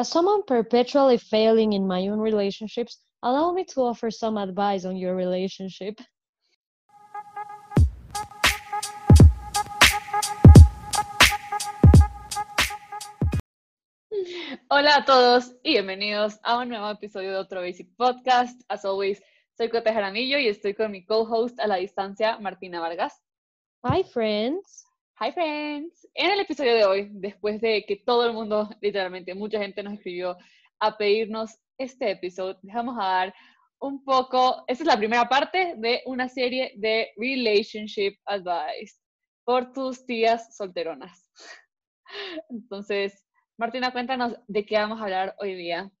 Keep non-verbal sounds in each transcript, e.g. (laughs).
As someone perpetually failing in my own relationships, allow me to offer some advice on your relationship. Hola a todos y bienvenidos a un nuevo episodio de otro Basic Podcast. As always, soy Cote Jaramillo y estoy con mi co-host a la distancia, Martina Vargas. Hi, friends. Hi, friends. En el episodio de hoy, después de que todo el mundo, literalmente, mucha gente nos escribió a pedirnos este episodio, dejamos a dar un poco, esta es la primera parte de una serie de Relationship Advice por tus tías solteronas. (laughs) Entonces, Martina, cuéntanos de qué vamos a hablar hoy día.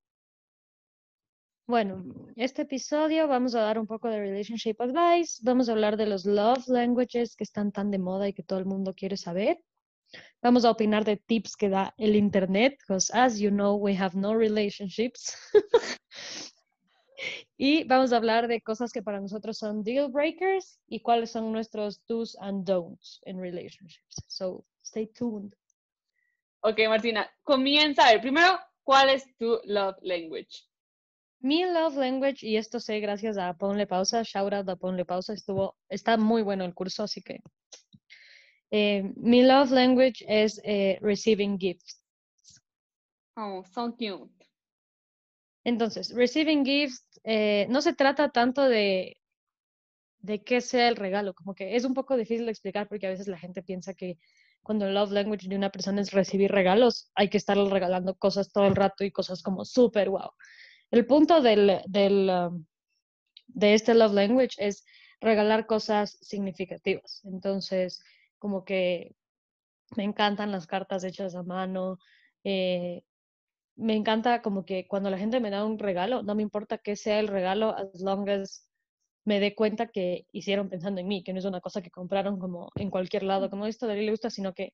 Bueno, este episodio vamos a dar un poco de relationship advice, vamos a hablar de los love languages que están tan de moda y que todo el mundo quiere saber. Vamos a opinar de tips que da el internet, because as you know, we have no relationships. (laughs) y vamos a hablar de cosas que para nosotros son deal breakers y cuáles son nuestros do's and don'ts in relationships. So, stay tuned. Ok, Martina, comienza a ver. Primero, ¿cuál es tu love language? Mi love language, y esto sé gracias a Ponle Pausa, shout out a Ponle Pausa, estuvo, está muy bueno el curso, así que eh, mi love language es eh, receiving gifts. Oh, so cute. Entonces, receiving gifts eh, no se trata tanto de, de qué sea el regalo, como que es un poco difícil de explicar porque a veces la gente piensa que cuando el love language de una persona es recibir regalos, hay que estarle regalando cosas todo el rato y cosas como súper wow. El punto del, del, um, de este love language es regalar cosas significativas. Entonces, como que me encantan las cartas hechas a mano. Eh, me encanta como que cuando la gente me da un regalo, no me importa qué sea el regalo, as long as me dé cuenta que hicieron pensando en mí, que no es una cosa que compraron como en cualquier lado, como esto de le gusta, sino que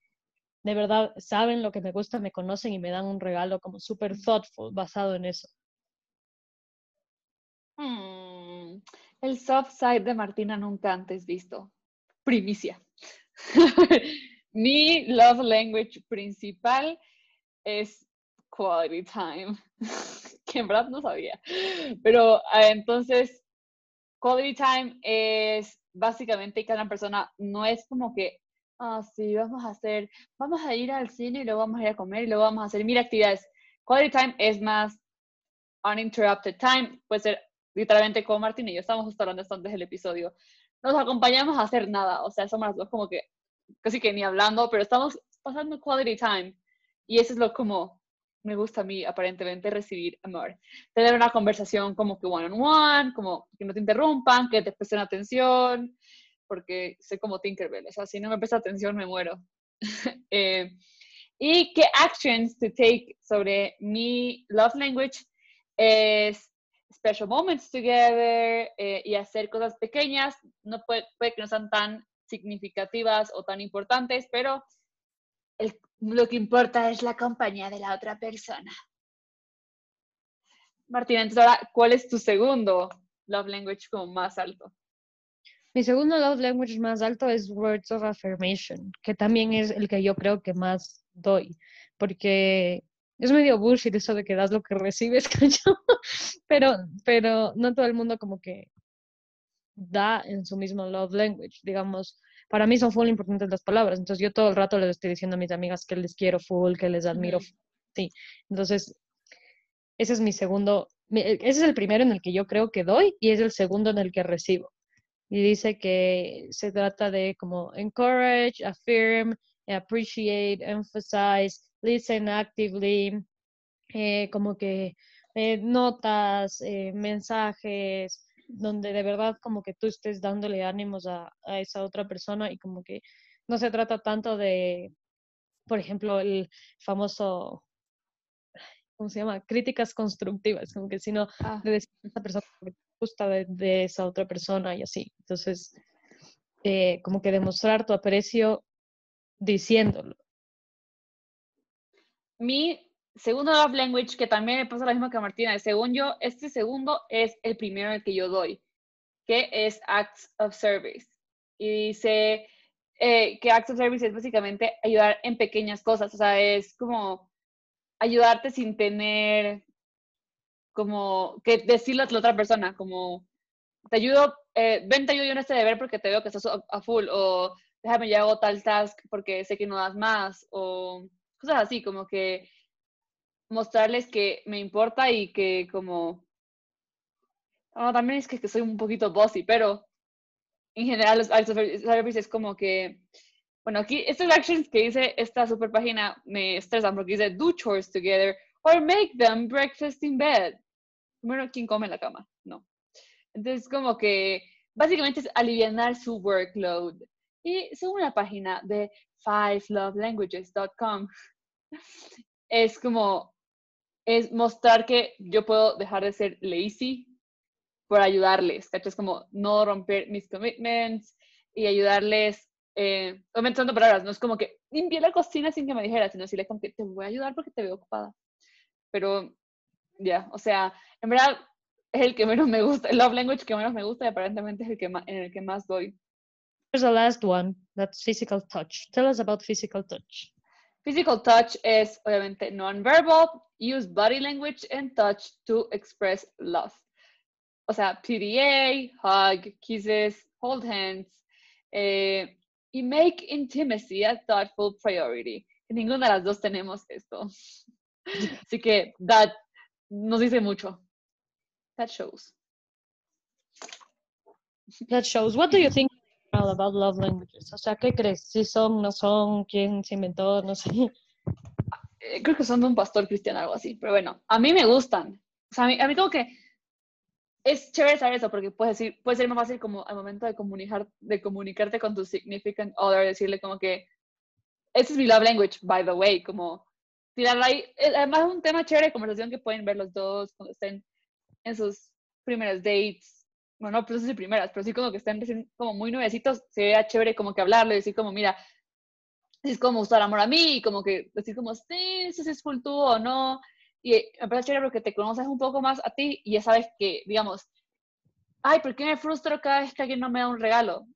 de verdad saben lo que me gusta, me conocen y me dan un regalo como súper thoughtful, basado en eso. Hmm, el soft side de Martina nunca antes visto. Primicia. (laughs) Mi love language principal es quality time, (laughs) que en verdad no sabía. Pero ah, entonces, quality time es básicamente que una persona no es como que, ah, sí, vamos a hacer, vamos a ir al cine y luego vamos a ir a comer y luego vamos a hacer mil actividades. Quality time es más uninterrupted time, puede ser literalmente como Martín y yo estamos justo hablando esto antes del episodio, nos acompañamos a hacer nada, o sea, somos las dos como que casi que ni hablando, pero estamos pasando quality time y eso es lo como me gusta a mí aparentemente recibir amor. Tener una conversación como que one on one, como que no te interrumpan, que te presten atención, porque soy como Tinkerbell, o sea, si no me presta atención me muero. (laughs) eh, y qué actions to take sobre mi love language es special moments together eh, y hacer cosas pequeñas. No puede, puede, que no sean tan significativas o tan importantes, pero el, lo que importa es la compañía de la otra persona. Martina, entonces ahora, ¿cuál es tu segundo love language como más alto? Mi segundo love language más alto es words of affirmation, que también es el que yo creo que más doy, porque es medio bullshit eso de que das lo que recibes, (laughs) pero, pero no todo el mundo como que da en su mismo love language, digamos. Para mí son full importantes las palabras, entonces yo todo el rato les estoy diciendo a mis amigas que les quiero full, que les admiro. Sí, entonces ese es mi segundo, ese es el primero en el que yo creo que doy y es el segundo en el que recibo. Y dice que se trata de como encourage, affirm, appreciate, emphasize, listen actively, eh, como que eh, notas, eh, mensajes, donde de verdad como que tú estés dándole ánimos a, a, esa otra persona y como que no se trata tanto de, por ejemplo, el famoso, ¿cómo se llama? Críticas constructivas, como que sino ah. de decir a esa persona que gusta de, de, esa otra persona y así. Entonces, como que demostrar tu aprecio diciéndolo mi segundo love language, que también me pasa lo mismo que a Martina, según yo, este segundo es el primero el que yo doy, que es Acts of Service. Y dice eh, que Acts of Service es básicamente ayudar en pequeñas cosas, o sea, es como ayudarte sin tener como que decirle a la otra persona, como te ayudo, eh, ven, te ayudo en este deber porque te veo que estás a, full, o déjame yo hago tal task porque sé que no das más, o cosas así, como que mostrarles que me importa y que como, no, también es que, que soy un poquito bossy, pero en general los service es como que, bueno, aquí estas actions que dice esta super página me estresan porque dice do chores together or make them breakfast in bed. Bueno, ¿quién come en la cama? No. Entonces, como que básicamente es aliviar su workload. Y según la página de fivelovelanguages.com, es como, es mostrar que yo puedo dejar de ser lazy por ayudarles, Es como no romper mis commitments y ayudarles, eh, aumentando palabras, no es como que limpié la cocina sin que me dijera, sino decirle como que te voy a ayudar porque te veo ocupada. Pero, ya, o sea, en verdad es el que menos me gusta, el love language que menos me gusta y aparentemente es el que en el que más doy. There's the last one, that's physical touch. Tell us about physical touch. Physical touch is obviamente non-verbal, use body language and touch to express love. O sea, PDA, hug, kisses, hold hands, eh, y make intimacy a thoughtful priority. Ninguna de las dos tenemos esto. (laughs) Así que that nos dice mucho. That shows. That shows. What do you think about love languages? O sea, ¿qué crees? ¿Si son, no son? ¿Quién se inventó? No sé. Eh, creo que son de un pastor cristiano, algo así. Pero bueno, a mí me gustan. O sea, a mí, a mí como que es chévere saber eso, porque puede, decir, puede ser más fácil como al momento de, comunicar, de comunicarte con tu significant other, decirle como que, ese es mi love language, by the way, como tirarla ahí. Eh, además es un tema chévere de conversación que pueden ver los dos cuando estén en sus primeras dates. Bueno, no pues de primeras, pero sí como que estén como muy nuevecitos, sería chévere como que hablarle, decir como, mira, es como gustar amor a mí, y como que decir como, sí, eso es full tú o no. Y me parece chévere porque te conoces un poco más a ti y ya sabes que, digamos, ay, ¿por qué me frustro cada vez que alguien no me da un regalo?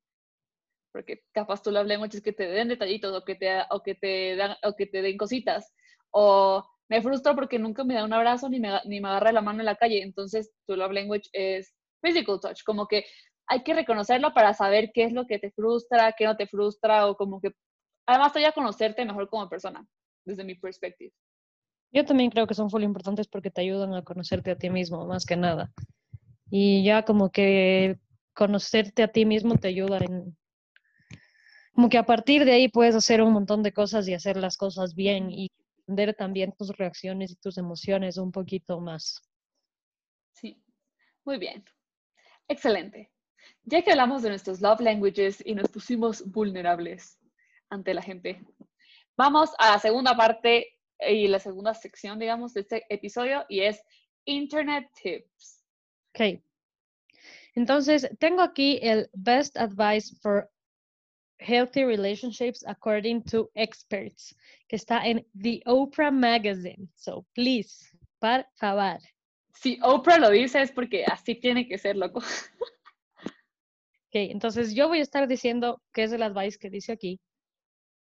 Porque capaz tú lo hablé mucho, es que te den detallitos o que te, o que te, dan, o que te den cositas. O me frustro porque nunca me da un abrazo ni me, ni me agarra la mano en la calle. Entonces, tu love language es physical touch, como que hay que reconocerlo para saber qué es lo que te frustra, qué no te frustra, o como que además te a conocerte mejor como persona, desde mi perspectiva. Yo también creo que son muy importantes porque te ayudan a conocerte a ti mismo, más que nada. Y ya como que conocerte a ti mismo te ayuda en... Como que a partir de ahí puedes hacer un montón de cosas y hacer las cosas bien y entender también tus reacciones y tus emociones un poquito más. Sí, muy bien. Excelente. Ya que hablamos de nuestros love languages y nos pusimos vulnerables ante la gente, vamos a la segunda parte y la segunda sección, digamos, de este episodio y es Internet Tips. Ok. Entonces, tengo aquí el Best Advice for Healthy Relationships According to Experts, que está en The Oprah Magazine. So, please, por favor. Si Oprah lo dice es porque así tiene que ser, loco. Ok, entonces yo voy a estar diciendo qué es el advice que dice aquí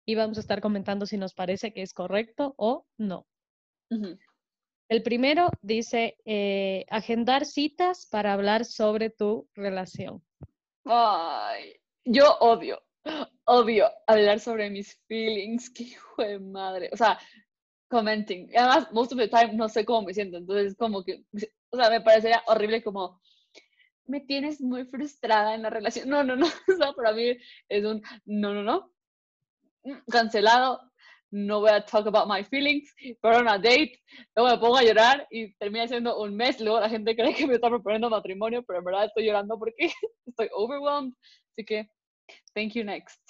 y vamos a estar comentando si nos parece que es correcto o no. El primero dice eh, agendar citas para hablar sobre tu relación. Ay, yo odio, odio hablar sobre mis feelings. Qué hijo de madre. O sea, commenting. Además, most of the time no sé cómo me siento. Entonces, como que, o sea, me parecería horrible como me tienes muy frustrada en la relación. No, no, no. (laughs) O sea, para mí es un no, no, no. Mm, cancelado, no voy a talk about my feelings, pero una date, luego me pongo a llorar y termina siendo un mes, luego la gente cree que me está proponiendo matrimonio, pero en verdad estoy llorando porque (laughs) estoy overwhelmed, así que, thank you next.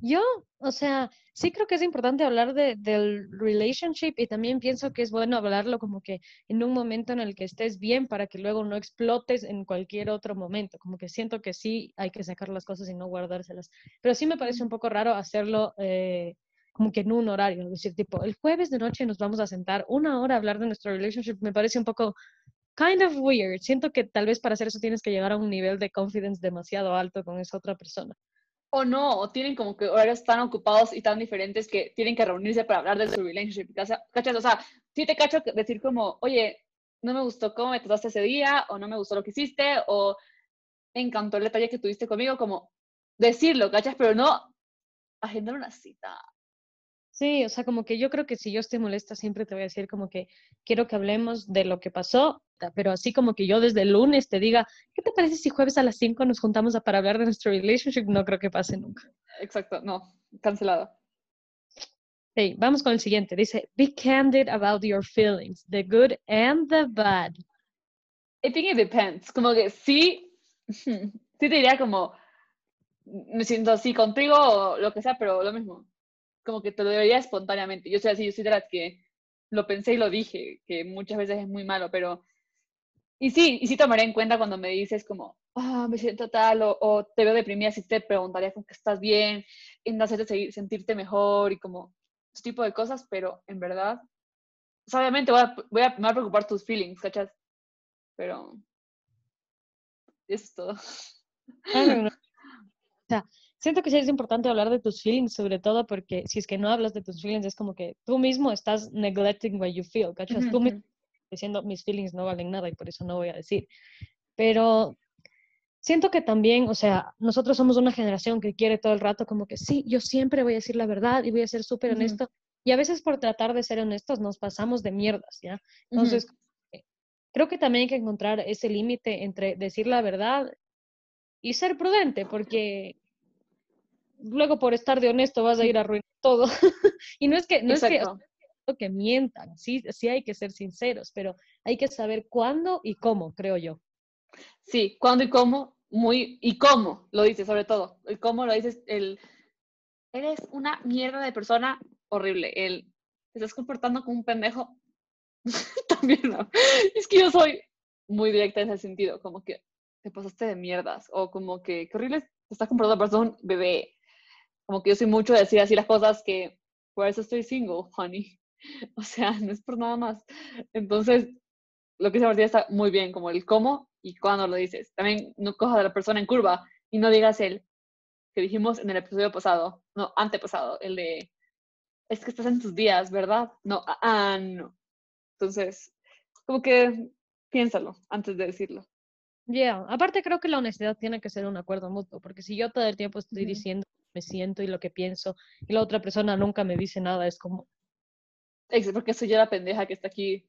Yo, o sea, sí creo que es importante hablar de, del relationship y también pienso que es bueno hablarlo como que en un momento en el que estés bien para que luego no explotes en cualquier otro momento. Como que siento que sí hay que sacar las cosas y no guardárselas. Pero sí me parece un poco raro hacerlo eh, como que en un horario. Es decir, tipo, el jueves de noche nos vamos a sentar una hora a hablar de nuestro relationship. Me parece un poco kind of weird. Siento que tal vez para hacer eso tienes que llegar a un nivel de confidence demasiado alto con esa otra persona. O no, o tienen como que horarios tan ocupados y tan diferentes que tienen que reunirse para hablar de su relationship. ¿Cachas? O sea, sí te cacho decir como, oye, no me gustó cómo me trataste ese día, o no me gustó lo que hiciste, o encantó el detalle que tuviste conmigo, como decirlo, ¿cachas? Pero no agendar una cita. Sí, o sea, como que yo creo que si yo estoy molesta, siempre te voy a decir como que quiero que hablemos de lo que pasó, pero así como que yo desde el lunes te diga, ¿qué te parece si jueves a las 5 nos juntamos para hablar de nuestro relationship? No creo que pase nunca. Exacto, no, cancelado. Hey, vamos con el siguiente. Dice, be candid about your feelings, the good and the bad. I think it depends. Como que sí, (laughs) sí te diría como, me siento así contigo o lo que sea, pero lo mismo como que te lo debería espontáneamente. Yo soy así, yo soy de las que lo pensé y lo dije, que muchas veces es muy malo, pero... Y sí, y sí tomaré en cuenta cuando me dices como, ah, me siento tal, o, te veo deprimida, si te preguntaría con que estás bien, en hacerte sentirte mejor y como ese tipo de cosas, pero en verdad, obviamente voy a, voy a, preocupar tus feelings, ¿cachas? Pero eso es todo. (laughs) O sea, siento que sí es importante hablar de tus feelings, sobre todo porque si es que no hablas de tus feelings, es como que tú mismo estás neglecting what you feel, ¿cachas? Tú mismo diciendo mis feelings no valen nada y por eso no voy a decir. Pero siento que también, o sea, nosotros somos una generación que quiere todo el rato como que sí, yo siempre voy a decir la verdad y voy a ser súper honesto. Y a veces por tratar de ser honestos nos pasamos de mierdas, ¿ya? Entonces, creo que también hay que encontrar ese límite entre decir la verdad y ser prudente, porque luego por estar de honesto vas a ir a arruinar todo. (laughs) y no es que, no es que, que mientan, sí, sí hay que ser sinceros, pero hay que saber cuándo y cómo, creo yo. Sí, cuándo y cómo, muy, y cómo lo dices, sobre todo. El cómo lo dices, el, eres una mierda de persona horrible, el, te estás comportando como un pendejo, (laughs) también no. Es que yo soy muy directa en ese sentido, como que te pasaste de mierdas, o como que, qué horrible, te estás comportando como un bebé, como que yo soy mucho de decir así las cosas que por eso estoy single, honey. (laughs) O sea, no es por nada más. Entonces, lo que se Martina está muy bien, como el cómo y cuándo lo dices. También no cojas a la persona en curva y no digas el que dijimos en el episodio pasado, no, antepasado, el de es que estás en tus días, ¿verdad? No, ah, ah no. Entonces, como que piénsalo antes de decirlo. Ya, aparte creo que la honestidad tiene que ser un acuerdo mutuo, porque si yo todo el tiempo estoy diciendo me siento y lo que pienso y la otra persona nunca me dice nada, es como... Porque soy yo la pendeja que está aquí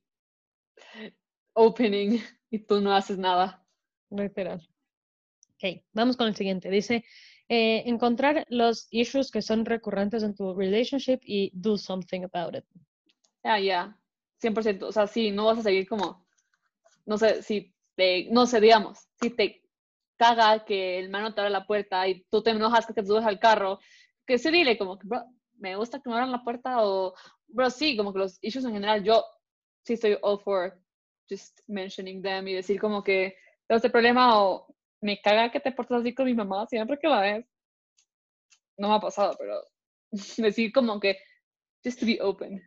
opening y tú no haces nada. Literal. Ok, vamos con el siguiente. Dice, eh, encontrar los issues que son recurrentes en tu relationship y do something about it. Ah, ya, 100%. O sea, sí, no vas a seguir como, no sé, si te, no sé, digamos, si te caga que el mano te abre la puerta y tú te enojas que te subes al carro, que sí dile como bro, me gusta que me abran la puerta o, bro, sí, como que los issues en general, yo sí estoy all for just mentioning them y decir como que tengo este problema o me caga que te portas así con mi mamá siempre que la ves. No me ha pasado, pero (laughs) decir como que just to be open.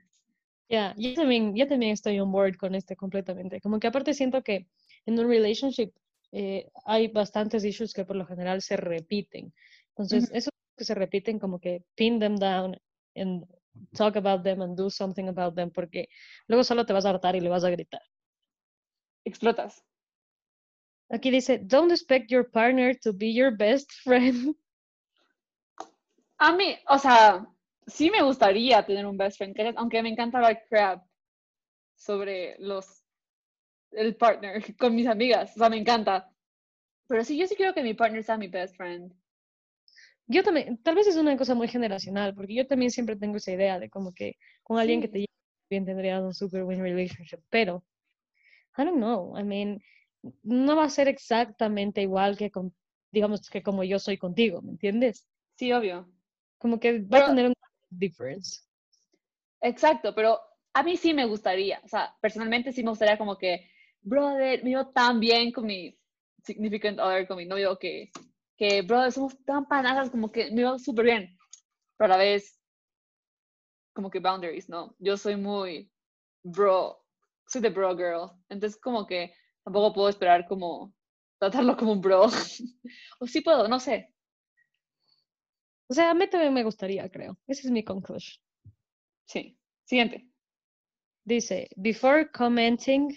Ya, yo también, yo también estoy on board con este completamente. Como que aparte siento que en un relationship eh, hay bastantes issues que por lo general se repiten. Entonces, esos que se repiten como que pin them down and talk about them and do something about them, porque luego solo te vas a hartar y le vas a gritar. Explotas. Aquí dice, don't expect your partner to be your best friend. (laughs) A mí, o sea, sí me gustaría tener un best friend, aunque me encanta hablar crap sobre los el partner (laughs) con mis amigas, o sea, me encanta. Pero sí, yo sí quiero que mi partner sea mi best friend. Yo también, tal vez es una cosa muy generacional, porque yo también siempre tengo esa idea de como que con alguien que te lleve bien tendrías un super buen relationship, pero I don't know, I mean, no va a ser exactamente igual que con, digamos que como yo soy contigo, ¿me entiendes? Sí, obvio. Como que va a tener un difference. Exacto, pero a mí sí me gustaría, o sea, personalmente sí me gustaría como que brother, me iba tan bien con mi significant other, con mi novio, que, que brother, somos tan panazas, como que me iba súper bien. Pero a la vez, como que boundaries, ¿no? Yo soy muy bro, soy de bro girl. Entonces, como que tampoco puedo esperar como tratarlo como un bro. (laughs) o sí puedo, no sé. O sea, a mí también me gustaría, creo. Esa es mi conclusion. Sí. Siguiente. Dice, before commenting,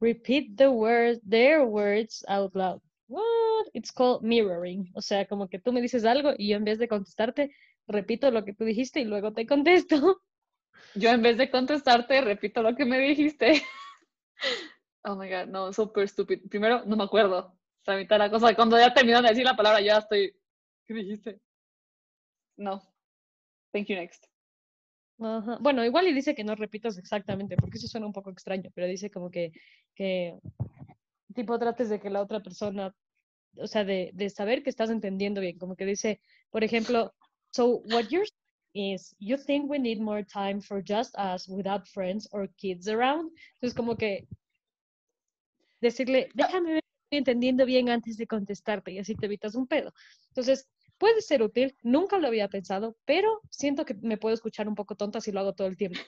repeat the word, their words out loud. What? It's called mirroring. O sea, como que tú me dices algo y yo en vez de contestarte, repito lo que tú dijiste y luego te contesto. (laughs) Yo en vez de contestarte, repito lo que me dijiste. (laughs) Oh my god, no, súper estúpido. Primero, no me acuerdo. La mitad de la cosa. Cuando ya terminó de decir la palabra, ya estoy. ¿Qué dijiste? No. Thank you, next. Ajá. Bueno, igual y dice que no repitas exactamente, porque eso suena un poco extraño, pero dice como que, que tipo trates de que la otra persona, o sea, de, de saber que estás entendiendo bien, como que dice, por ejemplo, so what you're saying is, you think we need more time for just us without friends or kids around? Entonces como que decirle, déjame ver entendiendo bien antes de contestarte y así te evitas un pedo. Entonces, puede ser útil, nunca lo había pensado, pero siento que me puedo escuchar un poco tonta si lo hago todo el tiempo.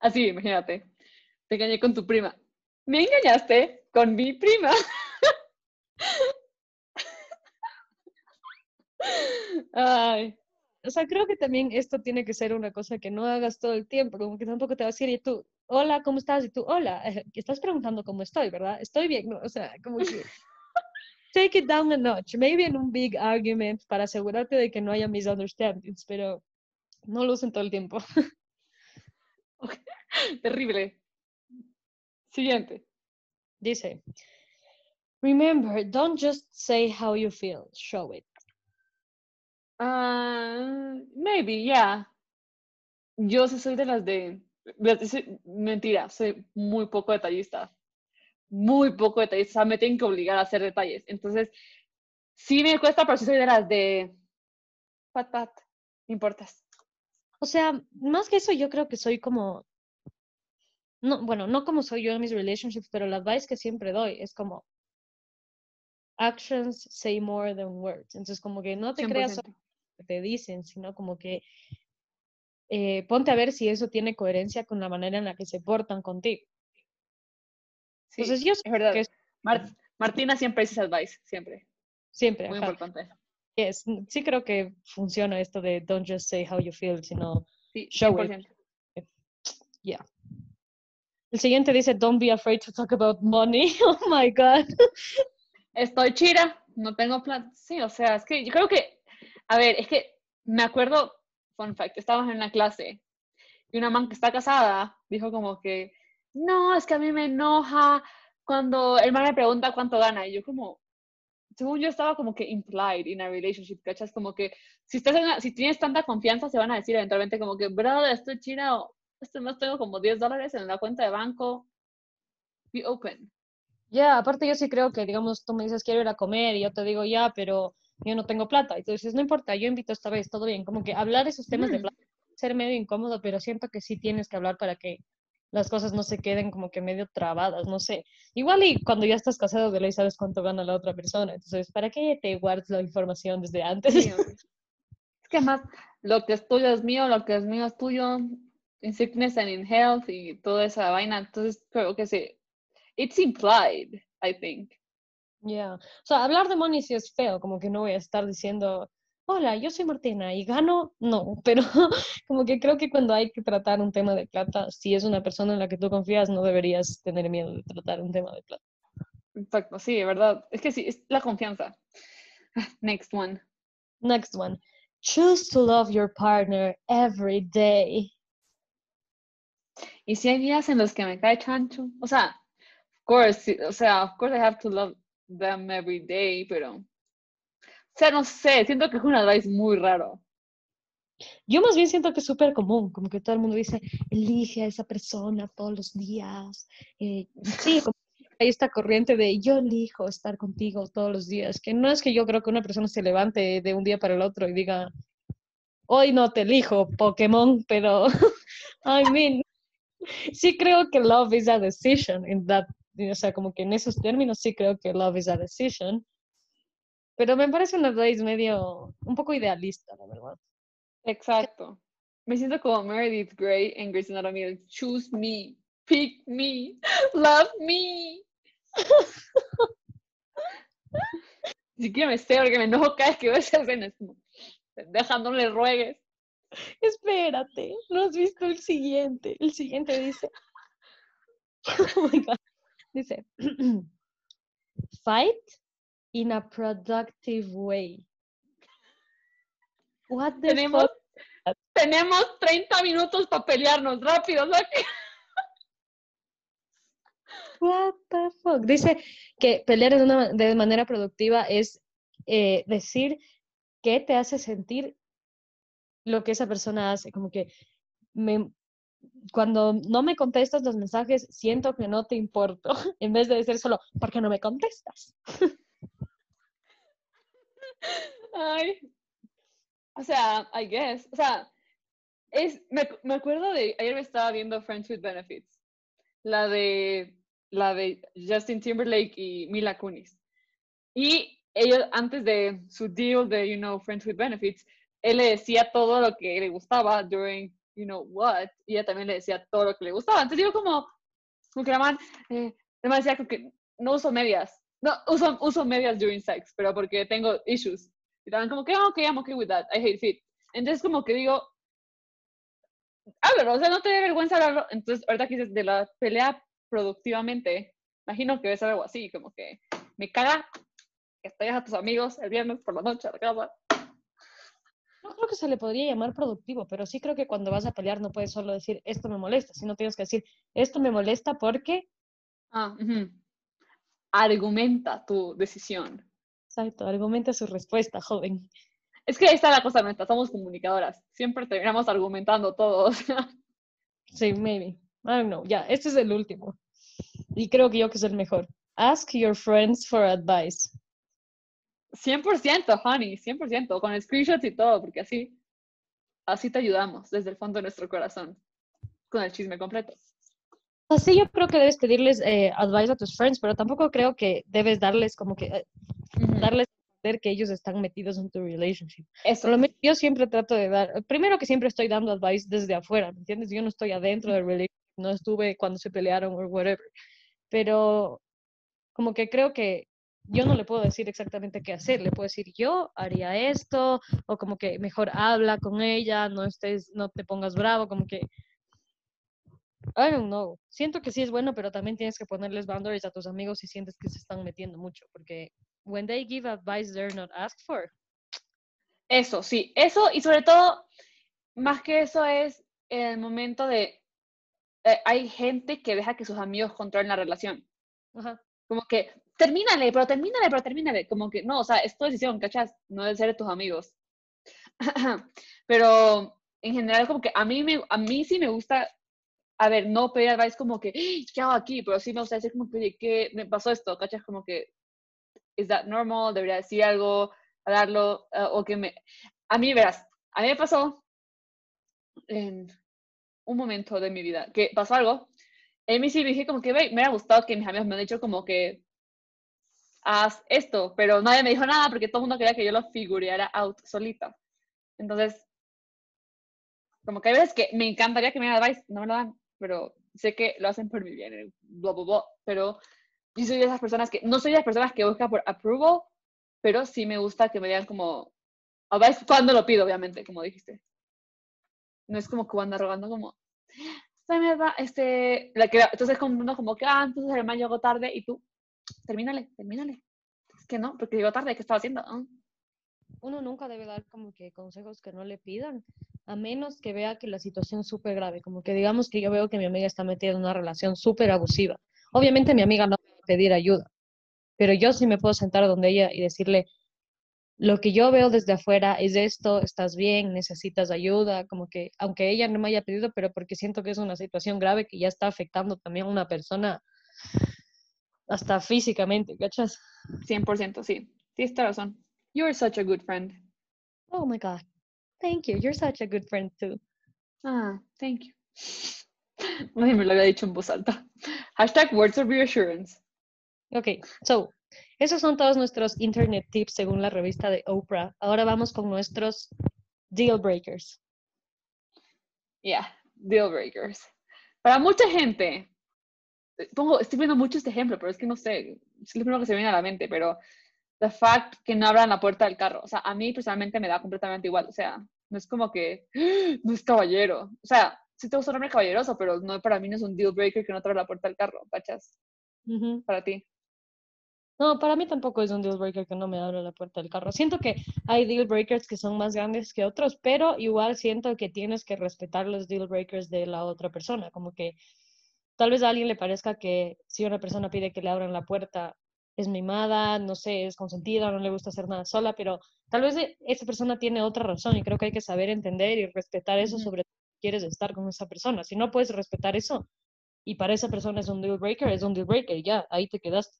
Así, imagínate. Te engañé con tu prima. Me engañaste con mi prima. Ay, O sea, creo que también esto tiene que ser una cosa que no hagas todo el tiempo, como que tampoco te vas a decir, y tú, hola, ¿cómo estás? Y tú, hola, (laughs) estás preguntando cómo estoy, ¿verdad? Estoy bien, ¿no? O sea, como que take it down a notch, maybe en un big argument para asegurarte de que no haya misunderstandings, pero no lo usen todo el tiempo. (laughs) terrible. Siguiente. Dice, remember, don't just say how you feel, show it. Ah, maybe, yeah. Yo sí soy de las de, mentira, soy muy poco detallista. Muy poco detallista. O sea, me tienen que obligar a hacer detalles. Entonces, sí me cuesta, pero sí soy de las de, pat, pat, me importas. O sea, más que eso, yo creo que soy como, no, bueno, no como soy yo en mis relationships, pero la advice que siempre doy es como, actions say more than words. Entonces, como que no te creas 100%. solo lo que te dicen, sino como que eh, ponte a ver si eso tiene coherencia con la manera en la que se portan contigo. Sí, Entonces, yo es verdad. que es Mar- Martina siempre dice advice, siempre. siempre, Muy ajá, importante. es- sí creo que funciona esto de don't just say how you feel, sino Sí, Show it. 100%. Yeah. El siguiente dice, don't be afraid to talk about money. (laughs) Oh my God. Estoy chira, no tengo plan. Sí, o sea, es que yo creo que, a ver, es que me acuerdo, fun fact, estábamos en una clase y una man que está casada dijo como que, no, es que a mí me enoja cuando el man me pregunta cuánto gana y yo como, según yo estaba como que implied in a relationship, ¿cachas? Como que si, estás en una- si tienes tanta confianza se van a decir eventualmente como que, brother, estoy chira o este mes tengo como 10 dólares en la cuenta de banco. Be open. Ya, aparte yo sí creo que, digamos, tú me dices quiero ir a comer y yo te digo ya, pero yo no tengo plata. Y tú dices, no importa, yo invito esta vez, todo bien. Como que hablar esos temas de Mm. plata puede ser medio incómodo, pero siento que sí tienes que hablar para que las cosas no se queden como que medio trabadas, no sé. Igual y cuando ya estás casado de ley sabes cuánto gana la otra persona. Entonces, ¿para qué te guardas la información desde antes? Sí, es que además lo que es tuyo es mío, lo que es mío es tuyo, in sickness and in health y toda esa vaina. Entonces creo que sí, it's implied, I think. Ya, O sea, hablar de money sí es feo, como que no voy a estar diciendo, hola, yo soy Martina y gano, no, (laughs) pero como que creo que cuando hay que tratar un tema de plata, si es una persona en la que tú confías, no deberías tener miedo de tratar un tema de plata. Exacto, sí, de verdad. Es que sí, es la confianza. (laughs) Next one. Next one. Choose to love your partner every day. Y si hay días en los que me cae chancho, o sea, of course, o sea, of course I have to love them every day, pero, sea, no sé, siento que es un advice muy raro. Yo más bien siento que es súper común, como que todo el mundo dice, elige a esa persona todos los días. Eh, sí, como hay esta corriente de yo elijo estar contigo todos los días, que no es que yo creo que una persona se levante de un día para el otro y diga, hoy no te elijo, Pokémon, pero, (laughs) I mean, sí creo que love is a decision, in that, o sea, como que en esos términos sí creo que love is a decision, pero me parece una advice medio, un poco idealista, la verdad. Exacto. Me siento como Meredith Grey en Grey's Anatomy. Choose me, pick me, love me. (laughs) Ni siquiera me sé porque me enojo cada vez que veo esa escena. Es como, dejándole ruegues. Espérate, no has visto el siguiente. El siguiente dice. (laughs) Oh my God. Dice. (clears throat) Fight in a productive way. What the Tenemos, fuck? tenemos 30 minutos para pelearnos rápido, ¿no? What the fuck? Dice que pelear de, una, de manera productiva es eh, decir qué te hace sentir lo que esa persona hace. Como que me, cuando no me contestas los mensajes, siento que no te importo, (laughs) en vez de decir solo, ¿por qué no me contestas? (laughs) Ay. O sea, I guess. O sea, es, me, me acuerdo de, ayer me estaba viendo Friends with Benefits, la de, la de Justin Timberlake y Mila Kunis. Y ellos, antes de su deal de, you know, Friends with Benefits, él le decía todo lo que le gustaba during, you know, what, y ella también le decía todo lo que le gustaba. Entonces digo como, como que la man, eh, la man decía que no uso medias, no, uso, uso medias during sex, pero porque tengo issues. Y también como que, oh, ok, I'm okay with that, I hate feet. Entonces como que digo, háblalo, o sea, no te dé vergüenza hablarlo. Entonces, ahorita que dices de la pelea productivamente, imagino que ser algo así, como que me caga que te a tus amigos el viernes por la noche a la casa. No creo que se le podría llamar productivo, pero sí creo que cuando vas a pelear no puedes solo decir esto me molesta, sino tienes que decir esto me molesta porque. Ah, ujú. Argumenta tu decisión. Exacto, argumenta su respuesta, joven. Es que ahí está la cosa nuestra, somos comunicadoras. Siempre terminamos argumentando todo. o sea. Sí, maybe. I don't know. Ya, este es el último. Y creo que yo que es el mejor. Ask your friends for advice. 100%, honey, 100%, con screenshots y todo, porque así, así te ayudamos desde el fondo de nuestro corazón, con el chisme completo. Así yo creo que debes pedirles eh, advice a tus friends, pero tampoco creo que debes darles como que eh, Ujú. darles que ellos están metidos en tu relationship. Eso. Lo yo siempre trato de dar, primero que siempre estoy dando advice desde afuera, ¿me entiendes? Yo no estoy adentro del relationship, no estuve cuando se pelearon o whatever, pero como que creo que yo no le puedo decir exactamente qué hacer, le puedo decir yo haría esto, o como que mejor habla con ella, no estés, no te pongas bravo, como que I don't know. Siento que sí es bueno, pero también tienes que ponerles boundaries a tus amigos si sientes que se están metiendo mucho, porque when they give advice they're not asked for. Eso, sí, eso y sobre todo, más que eso es el momento de, eh, hay gente que deja que sus amigos controlen la relación. Ajá. Como que, termínale, pero termínale, pero termínale. Como que, no, o sea, es tu decisión, ¿cachas? No debe ser de tus amigos. (clears throat) pero en general, como que a mí, me, a mí sí me gusta, a ver, no pedir advice como que, "Ey, ¿qué hago aquí? Pero sí me gusta decir como que, ¿qué me pasó esto? ¿Cachas? Como que, ¿is that normal? ¿Debería decir algo? ¿Hablarlo? Ah, o que me... A mí, verás, a mí me pasó en un momento de mi vida que pasó algo. A mí sí dije como que, me hubiera gustado que mis amigos me han dicho como que, haz esto, pero nadie me dijo nada porque todo el mundo quería que yo lo figureara out solita. Entonces, como que hay veces que me encantaría que me dieran advice, no me lo dan, pero sé que lo hacen por mi bien, eh, bla, bla, bla, pero yo soy de esas personas que, no soy de las personas que busca por approval, pero sí me gusta que me digan como, advice cuando lo pido, obviamente, como dijiste. No es como que ando rogando como, "Ay, me da, este, la que, entonces como uno como que, ah, entonces el man llegó tarde y tú, termínale, termínale. Es que no, porque llegó tarde, ¿qué estaba haciendo? Ah. Uno nunca debe dar como que consejos que no le pidan, a menos que vea que la situación es súper grave, como que digamos que yo veo que mi amiga está metida en una relación súper abusiva. Obviamente mi amiga no va a pedir ayuda, pero yo sí me puedo sentar donde ella y decirle, lo que yo veo desde afuera es esto, estás bien, necesitas ayuda, como que, aunque ella no me haya pedido, pero porque siento que es una situación grave que ya está afectando también a una persona hasta físicamente, ¿cachas? 100%, sí. Tienes toda razón. You're such a good friend. Oh my God. Thank you. You're such a good friend too. Ah, thank you. (laughs) Nadie me lo había dicho en voz alta. Hashtag words of reassurance. Ok, so, esos son todos nuestros internet tips según la revista de Oprah. Ahora vamos con nuestros deal breakers. Yeah, deal breakers. Para mucha gente, eh, pongo, estoy viendo mucho este ejemplo, pero es que no sé, es lo primero que se me viene a la mente, pero the fact que no abran la puerta del carro. O sea, a mí personalmente me da completamente igual. O sea, no es como que no es caballero. O sea, sí te gusta un hombre caballeroso, pero no para mí no es un deal breaker que no abra la puerta del carro, ¿cachas? Para ti. No, para mí tampoco es un deal breaker que no me abra la puerta del carro. Siento que hay deal breakers que son más grandes que otros, pero igual siento que tienes que respetar los deal breakers de la otra persona. Como que tal vez a alguien le parezca que si una persona pide que le abran la puerta, es mimada, no sé, es consentida, no le gusta hacer nada sola, pero tal vez e, esa persona tiene otra razón y creo que hay que saber entender y respetar eso sobre todo si quieres estar con esa persona. Si no puedes respetar eso y para esa persona es un deal breaker, es un deal breaker, ya, ahí te quedaste.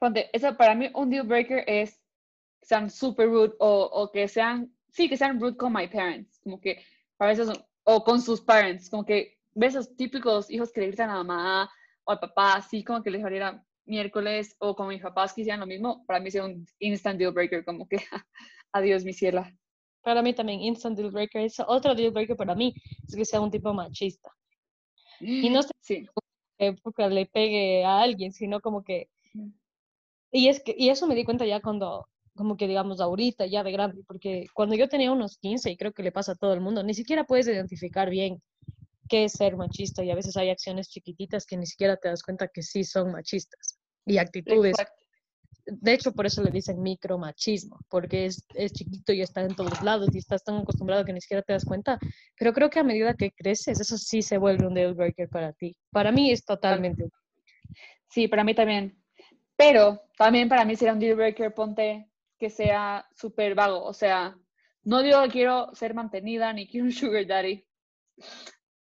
Ponte, eso para mí un deal breaker es que sean super rude o, o que sean, sí, que sean rude con my parents, como que a veces, o con sus parents, como que ves esos típicos hijos que le gritan a la mamá o al papá, así como que les valiera miércoles o con mis papás que hicieran lo mismo, para mí es un instant deal breaker, como que (laughs) adiós mi ciela. Para mí también instant deal breaker es otro deal breaker para mí, es que sea un tipo machista. Y no sé (gasps) sí. que le pegue a alguien, sino como que... Mm. Y, es que, y eso me di cuenta ya cuando, como que digamos ahorita, ya de grande, porque cuando yo tenía unos 15, y creo que le pasa a todo el mundo, ni siquiera puedes identificar bien qué es ser machista y a veces hay acciones chiquititas que ni siquiera te das cuenta que sí son machistas y actitudes. De hecho, por eso le dicen micromachismo, porque es, es chiquito y está en todos lados y estás tan acostumbrado que ni siquiera te das cuenta. Pero creo que a medida que creces, eso sí se vuelve un deal breaker para ti. Para mí es totalmente. Sí, para mí también. Pero también para mí sería un deal breaker, ponte que sea súper vago. O sea, no digo que quiero ser mantenida ni quiero un sugar daddy,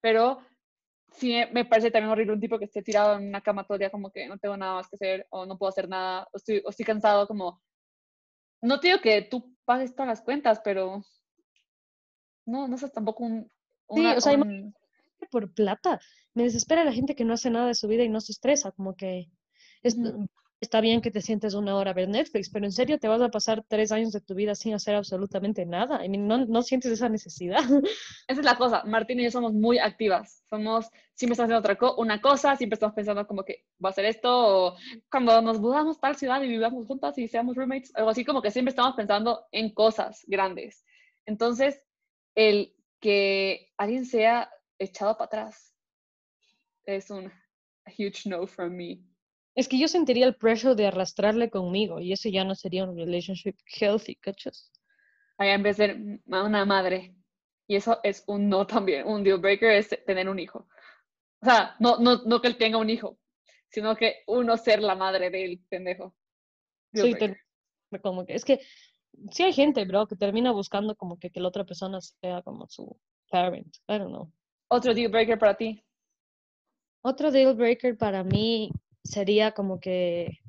pero sí me parece también horrible un tipo que esté tirado en una cama todo el día como que no tengo nada más que hacer o no puedo hacer nada o estoy, estoy cansado como... No te digo que tú pagues todas las cuentas, pero no, no sé, tampoco un... sí, o sea, por plata. Me desespera la gente que no hace nada de su vida y no se estresa, como que está bien que te sientes una hora a ver Netflix, pero en serio te vas a pasar tres años de tu vida sin hacer absolutamente nada. I no, no sientes esa necesidad. (laughs) Esa es la cosa. Martín y yo somos muy activas. Somos, siempre estamos haciendo otra una cosa, siempre estamos pensando como que va a ser esto, cuando nos mudamos tal ciudad y vivamos juntas y seamos roommates, algo así como que siempre estamos pensando en cosas grandes. Entonces, el que alguien sea echado para atrás es un huge no from me. Es que yo sentiría el pressure de arrastrarle conmigo y eso ya no sería un relationship healthy, ¿cachas? Ahí en vez de ser una madre. Y eso es un no también. Un deal breaker es tener un hijo. O sea, no, no, no que él tenga un hijo, sino que uno ser la madre del pendejo. sí, como que es que sí hay gente, bro, que termina buscando como que, que la otra persona sea como su parent. I don't know. Otro deal breaker para ti. Otro deal breaker para mí sería como que...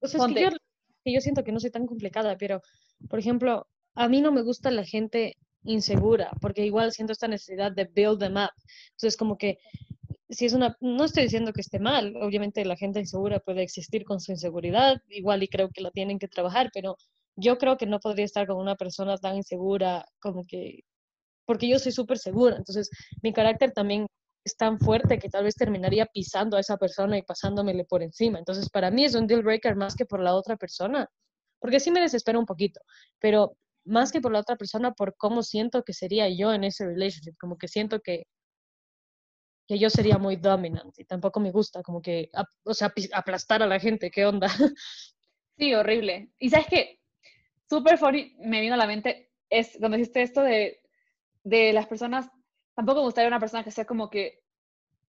O sea, es que yo, que yo siento que no soy tan complicada, pero, por ejemplo, a mí no me gusta la gente insegura, porque igual siento esta necesidad de build them up. Entonces, como que si es una, no estoy diciendo que esté mal, obviamente la gente insegura puede existir con su inseguridad, igual y creo que la tienen que trabajar, pero yo creo que no podría estar con una persona tan insegura como que, porque yo soy súper segura, entonces mi carácter también es tan fuerte que tal vez terminaría pisando a esa persona y pasándomele por encima. Entonces, para mí es un deal breaker más que por la otra persona, porque sí me desespera un poquito, pero más que por la otra persona, por cómo siento que sería yo en ese relationship, como que siento que, que yo sería muy dominante y tampoco me gusta, como que, o sea, aplastar a la gente, ¿qué onda? (laughs) Sí, horrible. Y sabes que, super funny, me vino a la mente, es cuando hiciste esto de, de las personas tampoco me gustaría una persona que sea como que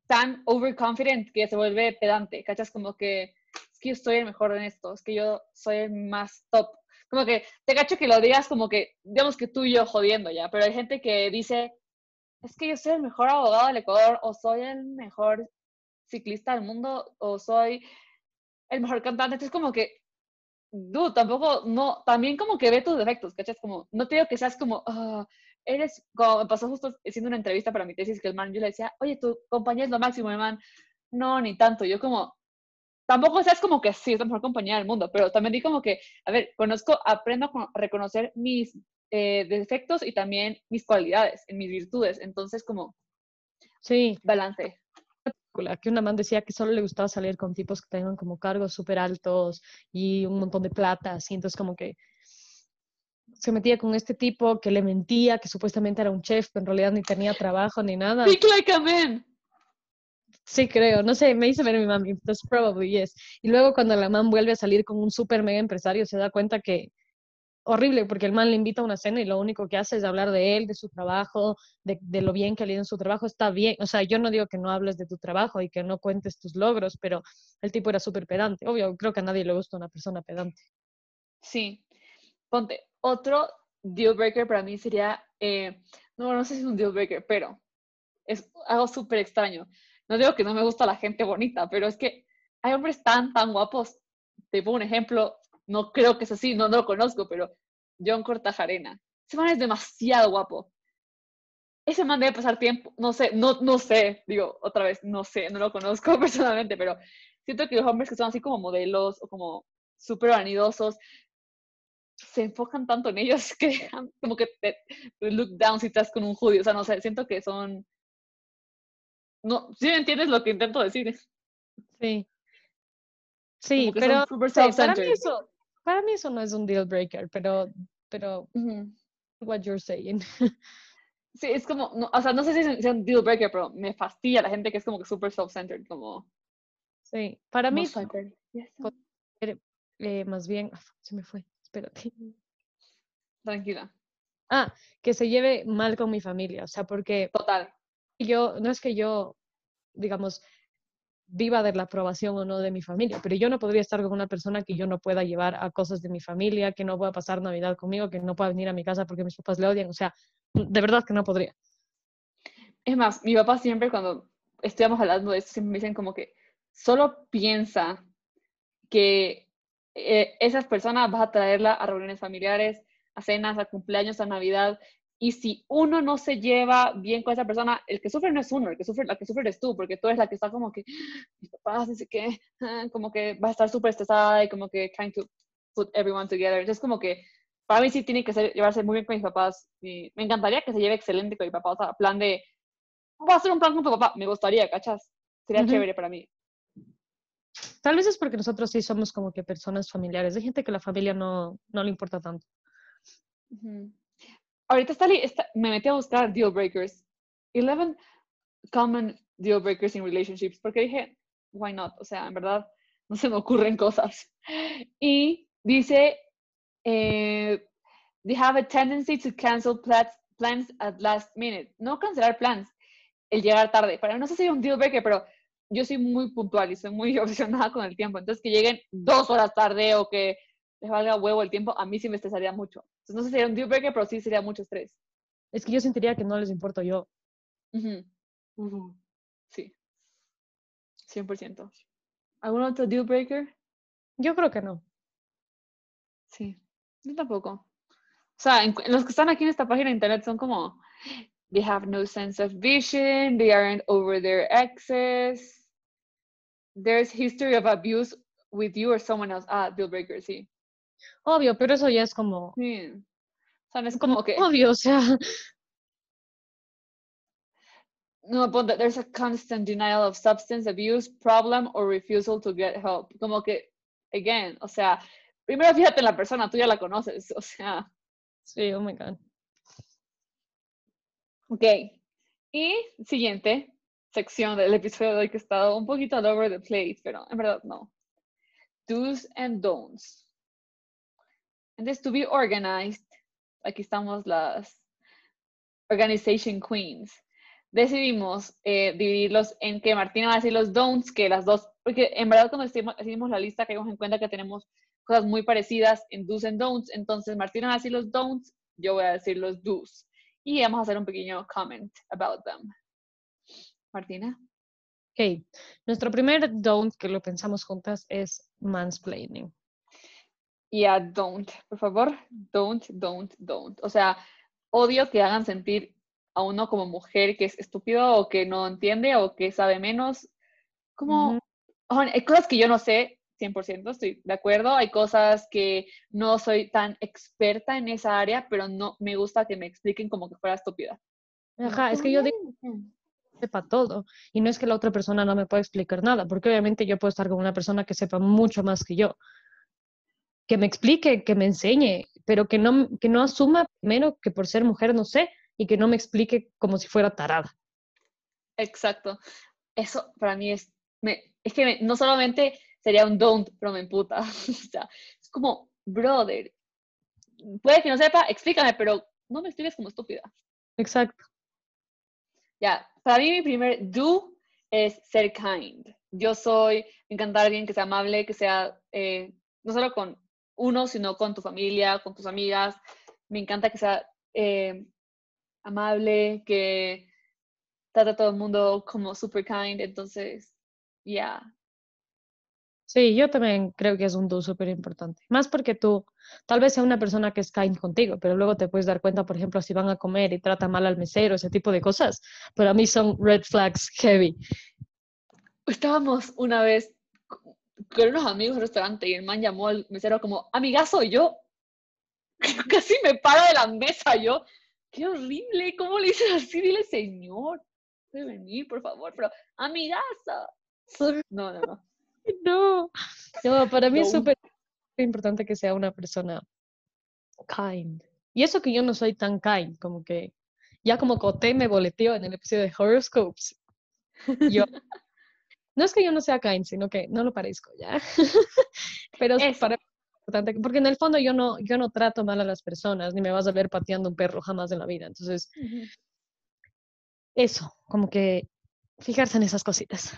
tan overconfident que se vuelve pedante, ¿cachas? Como que es que yo soy el mejor en esto, es que yo soy el más top. Como que te cacho que lo digas como que, digamos que tú y yo jodiendo ya, pero hay gente que dice, es que yo soy el mejor abogado del Ecuador, o soy el mejor ciclista del mundo, o soy el mejor cantante. Entonces, como que, tú tampoco, no, también como que ve tus defectos, ¿cachas? Como, no te digo que seas como, ah, eres, como me pasó justo haciendo una entrevista para mi tesis, que el man, yo le decía, oye, tu compañía es lo máximo, el man, no, ni tanto. Yo como, tampoco seas como que sí, es la mejor compañía del mundo, pero también di como que, a ver, conozco, aprendo a reconocer mis eh, defectos y también mis cualidades, mis virtudes. Entonces, como, sí. balance. que una man decía que solo le gustaba salir con tipos que tengan como cargos súper altos y un montón de plata, así, entonces como que se metía con este tipo que le mentía, que supuestamente era un chef, pero en realidad ni tenía trabajo ni nada. Speak like a man. Sí, creo, no sé, me hizo ver mi mami, entonces probably yes. Y luego cuando la man vuelve a salir con un super mega empresario, se da cuenta que horrible, porque el man le invita a una cena y lo único que hace es hablar de él, de su trabajo, de, de lo bien que le ha ido en su trabajo, está bien, o sea, yo no digo que no hables de tu trabajo y que no cuentes tus logros, pero el tipo era súper pedante, obvio, creo que a nadie le gusta una persona pedante. Sí, ponte, otro deal breaker para mí sería, eh, no, no sé si es un deal breaker, pero es algo súper extraño. No digo que no me gusta la gente bonita, pero es que hay hombres tan, tan guapos. Te pongo un ejemplo, no creo que es así, no, no lo conozco, pero John Cortajarena. Ese man es demasiado guapo. Ese man debe pasar tiempo, no sé, no, no sé, digo, otra vez, no sé, no lo conozco (laughs) personalmente, pero siento que los hombres que son así como modelos o como súper vanidosos, se enfocan tanto en ellos (laughs) que como que te, te look down si estás con un judío, o sea, no sé, siento que son... No, ¿sí me entiendes lo que intento decir? Sí. Sí, pero sí, para, mí eso, para mí eso no es un deal breaker, pero, pero what you're saying. (laughs) Sí, es como, no, o sea, no sé si es un deal breaker, pero me fastidia la gente que es como que super self-centered, como... Sí, para mí, no eh, más bien, ah, se me fue, espérate. Tranquila, Ah, que se lleve mal con mi familia, o sea, porque total. yo, no es que yo, digamos, viva de la aprobación o no de mi familia, pero yo no podría estar con una persona que yo no pueda llevar a cosas de mi familia, que no pueda pasar Navidad conmigo, que no pueda venir a mi casa porque mis papás le odian, o sea, de verdad que no podría. Es más, mi papá siempre cuando estudiamos hablando de esto, siempre me dicen como que solo piensa que eh, esas personas vas a traerla a reuniones familiares, a cenas, a cumpleaños, a Navidad, y si uno no se lleva bien con esa persona, el que sufre no es uno, el que sufre, la que sufre eres tú, porque tú eres la que está como que, mis papás, sé qué, ah, como que va a estar súper estresada y como que trying to put everyone together. Entonces como que para mí sí tiene que ser, llevarse muy bien con mis papás, y me encantaría que se lleve excelente con mi papá, o sea, plan de, voy a hacer un plan con tu papá, me gustaría, ¿cachas? Sería Ujú. chévere para mí. Tal vez es porque nosotros sí somos como que personas familiares. Hay gente que la familia no, no le importa tanto. Ujú. Ahorita está, está- me metí a buscar deal breakers. 11 common deal breakers in relationships. Porque dije, why not? O sea, en verdad, no se me ocurren cosas. (laughs) Y dice, eh, they have a tendency to cancel plans, plans at last minute. No cancelar plans, el llegar tarde. Para mí no sé si es un deal breaker, pero yo soy muy puntual y soy muy (laughs) obsesionada con el tiempo. Entonces, que lleguen dos horas tarde o que les valga huevo el tiempo, a mí sí me estresaría mucho. Entonces, no sé si sería un deal breaker, pero sí sería mucho estrés. Es que yo sentiría que no les importo yo. Ujú. Sí. 100%. ¿Algún otro deal breaker? Yo creo que no. Sí. Yo tampoco. O sea, en- los que están aquí en esta página de internet son como, they have no sense of vision, they aren't over their exes, there's history of abuse with you or someone else. Ah, deal breaker, sí. Obvio, pero eso ya es como, Sí. O sea, no es como que, obvio, o sea, no, ponte, there's a constant denial of substance abuse, problem, or refusal to get help. Como que, again, o sea, primero fíjate en la persona, tú ya la conoces, o sea, sí, oh my God. ok. Y siguiente sección del episodio de hoy que ha estado un poquito all over the place, pero en verdad no. Do's and don'ts. Entonces, to be organized, aquí estamos las organization queens. Decidimos eh, dividirlos en que Martina va a decir los don'ts, que las dos, porque en verdad cuando hicimos la lista caímos en cuenta que tenemos cosas muy parecidas en do's and don'ts, entonces Martina va a decir los don'ts, yo voy a decir los do's. Y vamos a hacer un pequeño comment about them. Martina. Ok, nuestro primer don't que lo pensamos juntas es mansplaining. Yeah, don't. Por favor, don't, don't, don't. O sea, odio que hagan sentir a uno como mujer que es estúpido o que no entiende o que sabe menos. Como, ojo, hay cosas que yo no sé, 100%, estoy de acuerdo. Hay cosas que no soy tan experta en esa área, pero no me gusta que me expliquen como que fuera estúpida. Ajá, es que yo digo, sepa todo. Y no es que la otra persona no me pueda explicar nada, porque obviamente yo puedo estar con una persona que sepa mucho más que yo. Que me explique, que me enseñe, pero que no, que no asuma primero que por ser mujer no sé y que no me explique como si fuera tarada. Exacto. Eso para mí es, me, es que no solamente sería un don't, pero me emputa. (laughs) o sea, es como, brother, puede que no sepa, explícame, pero no me escribes como estúpida. Exacto. Ya, para mí mi primer do es ser kind. Yo soy, me encanta alguien que sea amable, que sea, eh, no solo con uno, sino con tu familia, con tus amigas. Me encanta que sea eh, amable, que trata a todo el mundo como super kind. Entonces, ya, Sí, yo también creo que es un do súper importante. Más porque tú, tal vez sea una persona que es kind contigo, pero luego te puedes dar cuenta, por ejemplo, si van a comer y trata mal al mesero, ese tipo de cosas. Para mí son red flags heavy. Estábamos una vez con unos amigos un restaurante y el man llamó al mesero como, amigazo, yo (laughs) casi me paro de la mesa, yo, qué horrible, ¿cómo le dices así? Dile, señor, puede venir, por favor, pero amigazo. (laughs) No, no, no. (laughs) No, no, para mí es súper importante que sea una persona kind. Y eso que yo no soy tan kind, como que ya como Coté me boleteó en el episodio de Horoscopes. Yo, (laughs) no es que yo no sea kind, sino que no lo parezco ya. (laughs) Pero es para importante, porque en el fondo yo no, yo no trato mal a las personas, ni me vas a ver pateando un perro jamás en la vida. Entonces, eso, como que fijarse en esas cositas.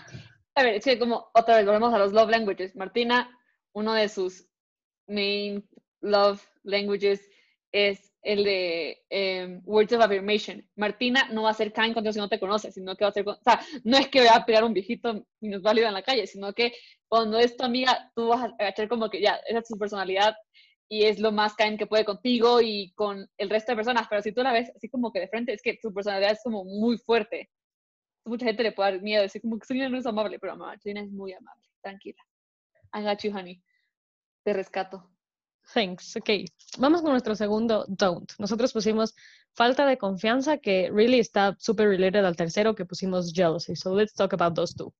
A ver, que como otra vez volvemos a los love languages. Martina, uno de sus main love languages es el de em, words of affirmation. Martina no va a ser kind contigo si no te conoce, sino que va a ser, o sea, no es que vaya a pegar un viejito minusválido en la calle, sino que cuando es tu amiga, tú vas a agachar como que ya, esa es su personalidad y es lo más kind que puede contigo y con el resto de personas, pero si tú la ves así como que de frente, es que su personalidad es como muy fuerte mucha gente le puede dar miedo, decir como que Selena no es amable, pero Selena es muy amable, tranquila. I got you, honey. Te rescato. Thanks. Ok, vamos con nuestro segundo don't. Nosotros pusimos falta de confianza, que really está super related al tercero que pusimos jealousy. So let's talk about those two.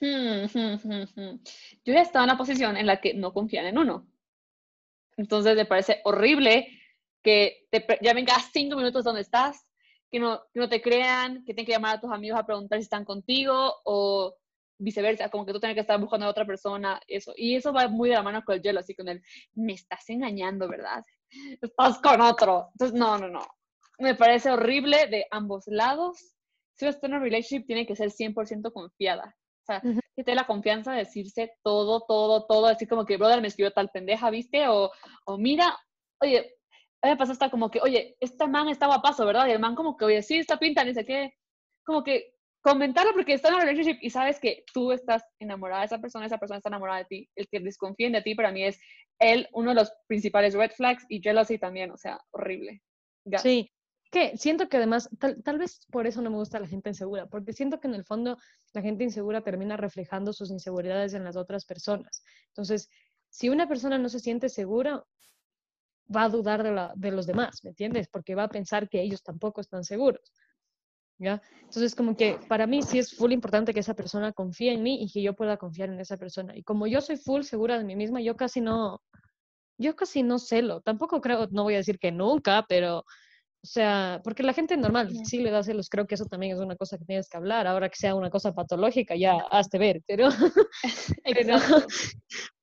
Hmm, hmm, hmm, Yo ya estaba en una posición en la que no confían en uno. Entonces me parece horrible que te, ya vengas cinco minutos donde estás que no, no te crean, que tienen que llamar a tus amigos a preguntar si están contigo o viceversa, como que tú tienes que estar buscando a otra persona, eso. Y eso va muy de la mano con el hielo, así con el, me estás engañando, ¿verdad? Estás con otro. Entonces, no, no, no. Me parece horrible de ambos lados. Si estás en una relationship, tiene que ser 100% confiada. O sea, que te la confianza de decirse todo, todo, todo, así como que, brother, me escribió tal pendeja, ¿viste? O, o mira, oye, a mí me pasó hasta como que, oye, este man está guapazo, ¿verdad? Y el man como que, oye, sí, está pinta, ni sé qué. Como que comentarlo porque está en una relationship y sabes que tú estás enamorada de esa persona, esa persona está enamorada de ti. El que desconfíen de ti para mí es él, uno de los principales red flags y jealousy también, o sea, horrible. Sí, que siento que además, tal, tal, vez por eso no me gusta la gente insegura, porque siento que en el fondo la gente insegura termina reflejando sus inseguridades en las otras personas. Entonces, si una persona no se siente segura, va a dudar de, la, de los demás, ¿me entiendes? Porque va a pensar que ellos tampoco están seguros. ¿Ya? Entonces, como que para mí sí es full importante que esa persona confíe en mí y que yo pueda confiar en esa persona. Y como yo soy full segura de mí misma, yo casi no, yo casi no celo. Tampoco creo, no voy a decir que nunca, pero o sea, porque la gente normal sí le da celos, creo que eso también es una cosa que tienes que hablar. Ahora que sea una cosa patológica, ya hazte ver, pero, (laughs) (laughs) pero,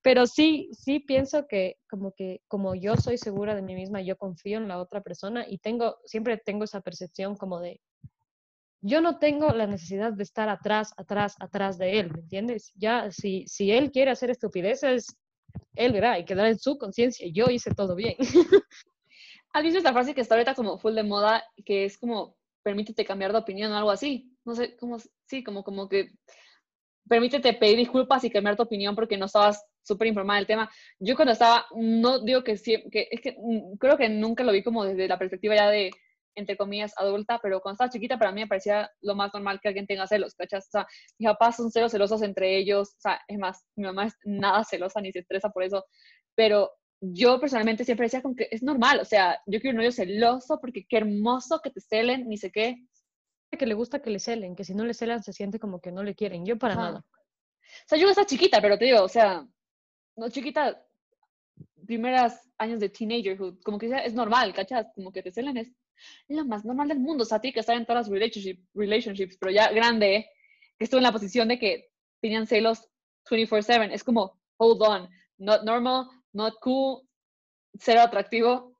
pero, sí, sí pienso que como que como yo soy segura de mí misma, yo confío en la otra persona y tengo, siempre tengo esa percepción como de, yo no tengo la necesidad de estar atrás, atrás, atrás de él, ¿me entiendes? Ya, si, si él quiere hacer estupideces, él verá y quedará en su conciencia, yo hice todo bien. (laughs) ¿Has visto esta frase que está ahorita como full de moda, que es como, permítete cambiar de opinión o algo así? No sé, como, sí, como, como que permítete pedir disculpas y cambiar tu opinión porque no estabas súper informada del tema. Yo cuando estaba, no digo que sí, que es que mm, creo que nunca lo vi como desde la perspectiva ya de, entre comillas, adulta, pero cuando estaba chiquita para mí me parecía lo más normal que alguien tenga celos, ¿cachas? O sea, mis papás son celos celosos entre ellos, o sea, es más, mi mamá es nada celosa ni se estresa por eso, pero yo personalmente siempre decía como que es normal, o sea, yo quiero un novio celoso porque qué hermoso que te celen, ni sé qué. que le gusta que le celen, que si no le celan se siente como que no le quieren. Yo para nada. O sea, yo estaba chiquita, pero te digo, o sea, no chiquita, primeras años de teenagerhood, como que sea- es normal, ¿cachas? Como que te celen es lo más normal del mundo. O sea, tiene que estar en todas las relationship, relationships, pero ya grande, que estuvo en la posición de que tenían celos 24/7. Es como, hold on, not normal, not cool, cero atractivo,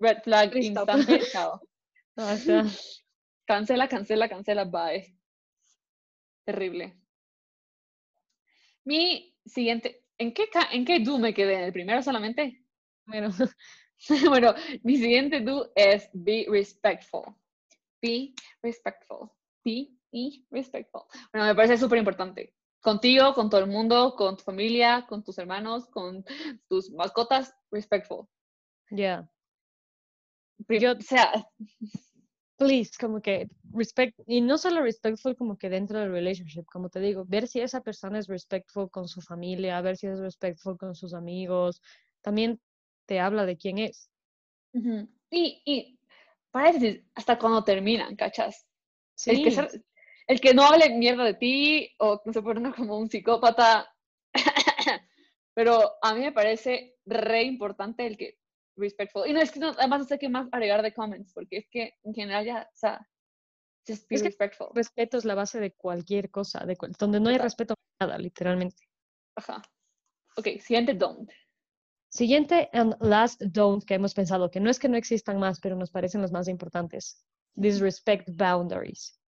red flag Listo. instante, chao. (laughs) No, o sea, Cancela, cancela, cancela, bye. Terrible. Mi siguiente, ¿en qué, en qué do me quedé? ¿En el primero solamente? bueno, (laughs) bueno, mi siguiente do es be respectful. Be respectful. Be y respectful. Bueno, me parece súper importante. Contigo, con todo el mundo, con tu familia, con tus hermanos, con tus mascotas, respectful. Pri- Yo- o sea, please, como que respect, y no solo respectful como que dentro del relationship, como te digo, ver si esa persona es respectful con su familia, ver si es respectful con sus amigos, también te habla de quién es. y, y paréntesis, hasta cuando terminan, ¿cachas? El, que Sí, ser- el que no hable mierda de ti o no se pone como un psicópata. (laughs) Pero a mí me parece re importante el que respectful. Y no es que no, además no sé qué más agregar de comments, porque es que en general ya, o sea, just be Es que respectful. respeto es la base de cualquier cosa, de cual- donde no hay respeto nada, literalmente. Ajá. Ok, siguiente don't. Siguiente and last don't que hemos pensado, que no es que no existan más, pero nos parecen los más importantes. Disrespect boundaries.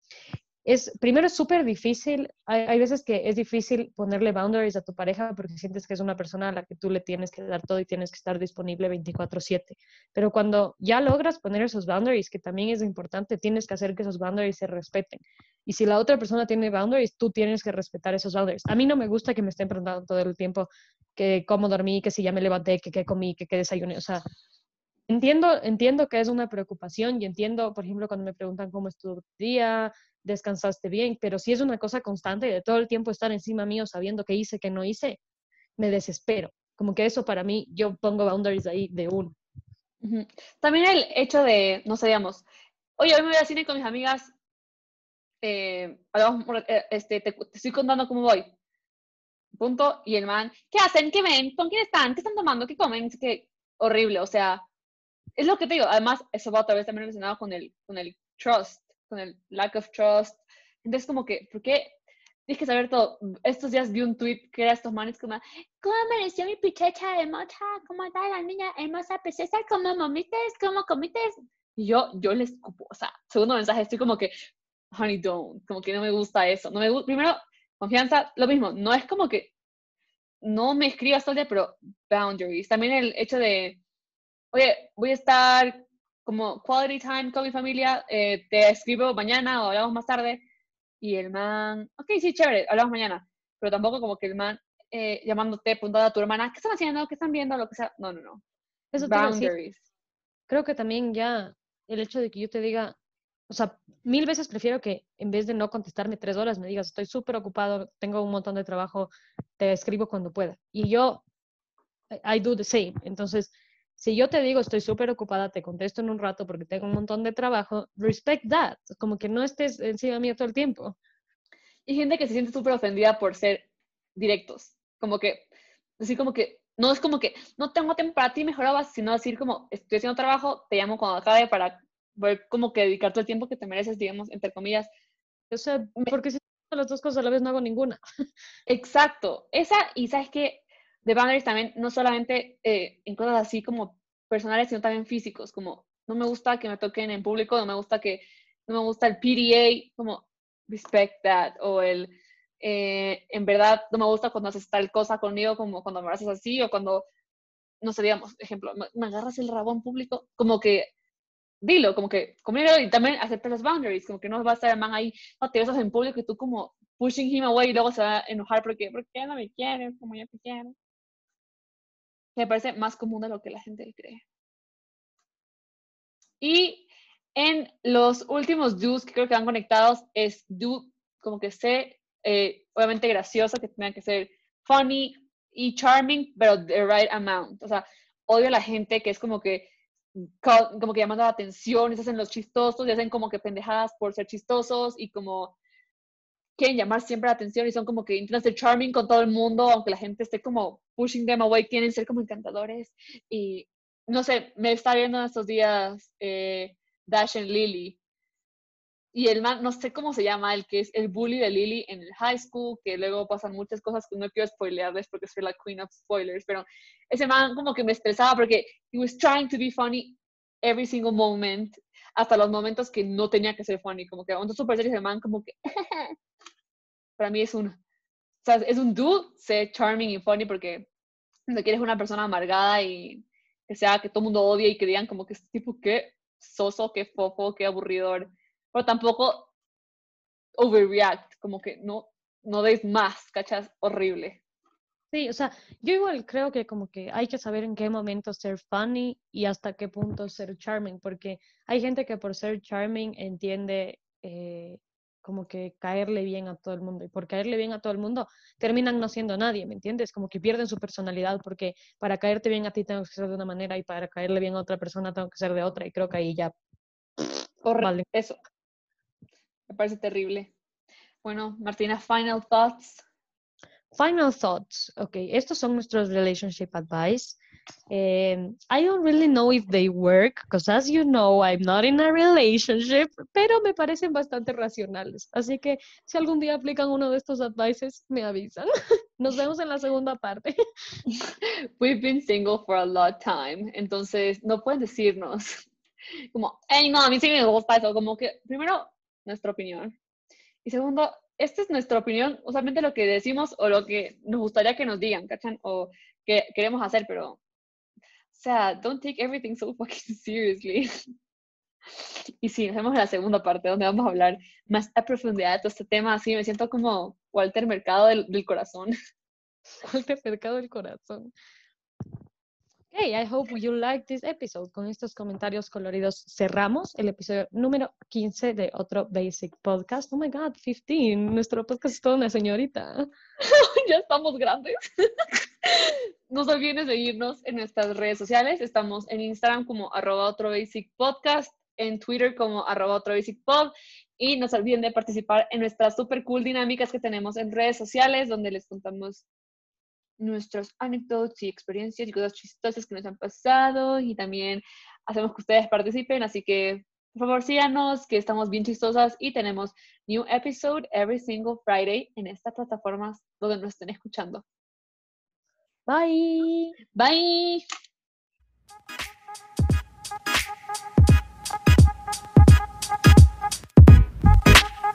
Es, primero es súper difícil, hay, veces que es difícil ponerle boundaries a tu pareja porque sientes que es una persona a la que tú le tienes que dar todo y tienes que estar disponible 24/7. Pero cuando ya logras poner esos boundaries, que también es importante, tienes que hacer que esos boundaries se respeten. Y si la otra persona tiene boundaries, tú tienes que respetar esos boundaries. A mí no me gusta que me estén preguntando todo el tiempo que cómo dormí, que si ya me levanté, que qué comí, que qué desayuné. O sea, entiendo, entiendo que es una preocupación y entiendo, por ejemplo, cuando me preguntan cómo estuvo tu día, descansaste bien, pero si es una cosa constante de todo el tiempo estar encima mío sabiendo qué hice, qué no hice, me desespero. Como que eso para mí, yo pongo boundaries ahí de uno. También el hecho de, no sé, digamos, oye, hoy me voy al cine con mis amigas, eh, eh, este, te, te estoy contando cómo voy. Punto. Y el man, ¿qué hacen? ¿Qué ven? ¿Con quién están? ¿Qué están tomando? ¿Qué comen? Es que horrible, o sea, es lo que te digo. Además, eso va otra vez también relacionado con el, con el trust, con el lack of trust. Entonces, como que, ¿por qué? Tienes que saber todo. Estos días vi un tweet que era estos manes como, ¿cómo amaneció mi pichecha hermosa? ¿Cómo está la niña hermosa preciosa? ¿Cómo mamites? ¿Cómo comites? Y yo, yo les escupo, o sea, segundo mensaje, estoy como que, honey, don't, como que no me gusta eso. No me gusta, primero, confianza, lo mismo, no es como que no me escribas todo el día, pero boundaries. También el hecho de, oye, voy a estar como quality time con mi familia, eh, te escribo mañana o hablamos más tarde. Y el man, ok, sí, chévere, hablamos mañana. Pero tampoco como que el man eh, llamándote, preguntando a tu hermana, ¿qué están haciendo? ¿Qué están viendo? Lo que sea. No, no, no. Eso decir. Boundaries. Creo que también ya el hecho de que yo te diga, o sea, mil veces prefiero que en vez de no contestarme tres horas, me digas, estoy súper ocupado, tengo un montón de trabajo, te escribo cuando pueda. Y yo, I I do the same. Entonces, si yo te digo, estoy súper ocupada, te contesto en un rato porque tengo un montón de trabajo, respect that. Como que no estés encima mío todo el tiempo. Y gente que se siente súper ofendida por ser directos. Como que, decir como que, no es como que, no tengo tiempo para ti, mejorabas, sino decir como, estoy haciendo trabajo, te llamo cuando acabe para ver como que dedicarte el tiempo que te mereces, digamos, entre comillas. O sea, porque si las dos cosas a la vez no hago ninguna. Exacto. Esa, y sabes que de boundaries también, no solamente eh, en cosas así como personales, sino también físicos, como no me gusta que me toquen en público, no me gusta que, no me gusta el PDA, como respect that, o el, eh, en verdad, no me gusta cuando haces tal cosa conmigo, como cuando me haces así, o cuando, no sé, digamos, ejemplo, me, agarras el rabo en público, como que, dilo, como que, conmigo, y también acepta los boundaries, como que no va a estar el man ahí, no te besas en público y tú como pushing him away y luego se va a enojar porque, ¿por qué no me quieres como yo te quiero? Me parece más común de lo que la gente cree. Y en los últimos do's que creo que van conectados es do, como que sé, eh, obviamente gracioso, que tenga que ser funny y charming, pero the right amount. O sea, odio a la gente que es como que como que llamando la atención y se hacen los chistosos y hacen como que pendejadas por ser chistosos y como quieren llamar siempre la atención y son como que intentan ser charming con todo el mundo, aunque la gente esté como pushing them away, quieren ser como encantadores. Y no sé, me está viendo en estos días eh, Dash and Lily. Y el man, no sé cómo se llama, el que es el bully de Lily en el high school, que luego pasan muchas cosas que no quiero spoilearles porque soy la queen of spoilers, pero ese man como que me estresaba porque he was trying to be funny every single moment, hasta los momentos que no tenía que ser funny, como que cuando super serio ese man como que (laughs) para mí es un, o sea, es un dude, sé charming y funny porque no quieres una persona amargada y que sea que todo el mundo odie y que digan como que es tipo que soso, qué fofo, qué aburridor, pero tampoco overreact, como que no, no des más, ¿cachas? Horrible. Sí, o sea, yo igual creo que como que hay que saber en qué momento ser funny y hasta qué punto ser charming, porque hay gente que por ser charming entiende eh, como que caerle bien a todo el mundo. Y por caerle bien a todo el mundo terminan no siendo nadie, ¿me entiendes? Como que pierden su personalidad porque para caerte bien a ti tengo que ser de una manera y para caerle bien a otra persona tengo que ser de otra. Y creo que ahí ya... (laughs) Vale. Eso. Me parece terrible. Bueno, Martina, final thoughts. Final thoughts. Ok, estos son nuestros relationship advice. Um, I don't really know if they work, because as you know, I'm not in a relationship, pero me parecen bastante racionales. Así que si algún día aplican uno de estos advices, me avisan. (laughs) Nos vemos en la segunda parte. (laughs) We've been single for a long time, entonces no pueden decirnos (laughs) como, hey, no, a mí sí me gusta eso, como que primero nuestra opinión y segundo, esta es nuestra opinión, usualmente lo que decimos o lo que nos gustaría que nos digan, ¿cachan? O que queremos hacer, pero, sea, don't take everything so (laughs) fucking seriously. Y sí, nos vemos en la segunda parte donde vamos a hablar más a profundidad de todo este tema. Así me siento como Walter Mercado del, del corazón. (laughs) Walter Mercado del corazón. Hey, I hope you like this episode. Con estos comentarios coloridos cerramos el episodio número 15 de otro Basic Podcast. Oh my God, 15. Nuestro podcast es toda una señorita. (laughs) ya estamos grandes. (laughs) no se olviden de seguirnos en nuestras redes sociales. Estamos en Instagram como arroba otro Basic Podcast, en Twitter como arroba otro Basic Pod. Y no se olviden de participar en nuestras super cool dinámicas que tenemos en redes sociales, donde les contamos nuestros anécdotas y experiencias y cosas chistosas que nos han pasado y también hacemos que ustedes participen, así que por favor síganos, que estamos bien chistosas y tenemos new episode every single Friday en estas plataformas donde nos estén escuchando. Bye. Bye.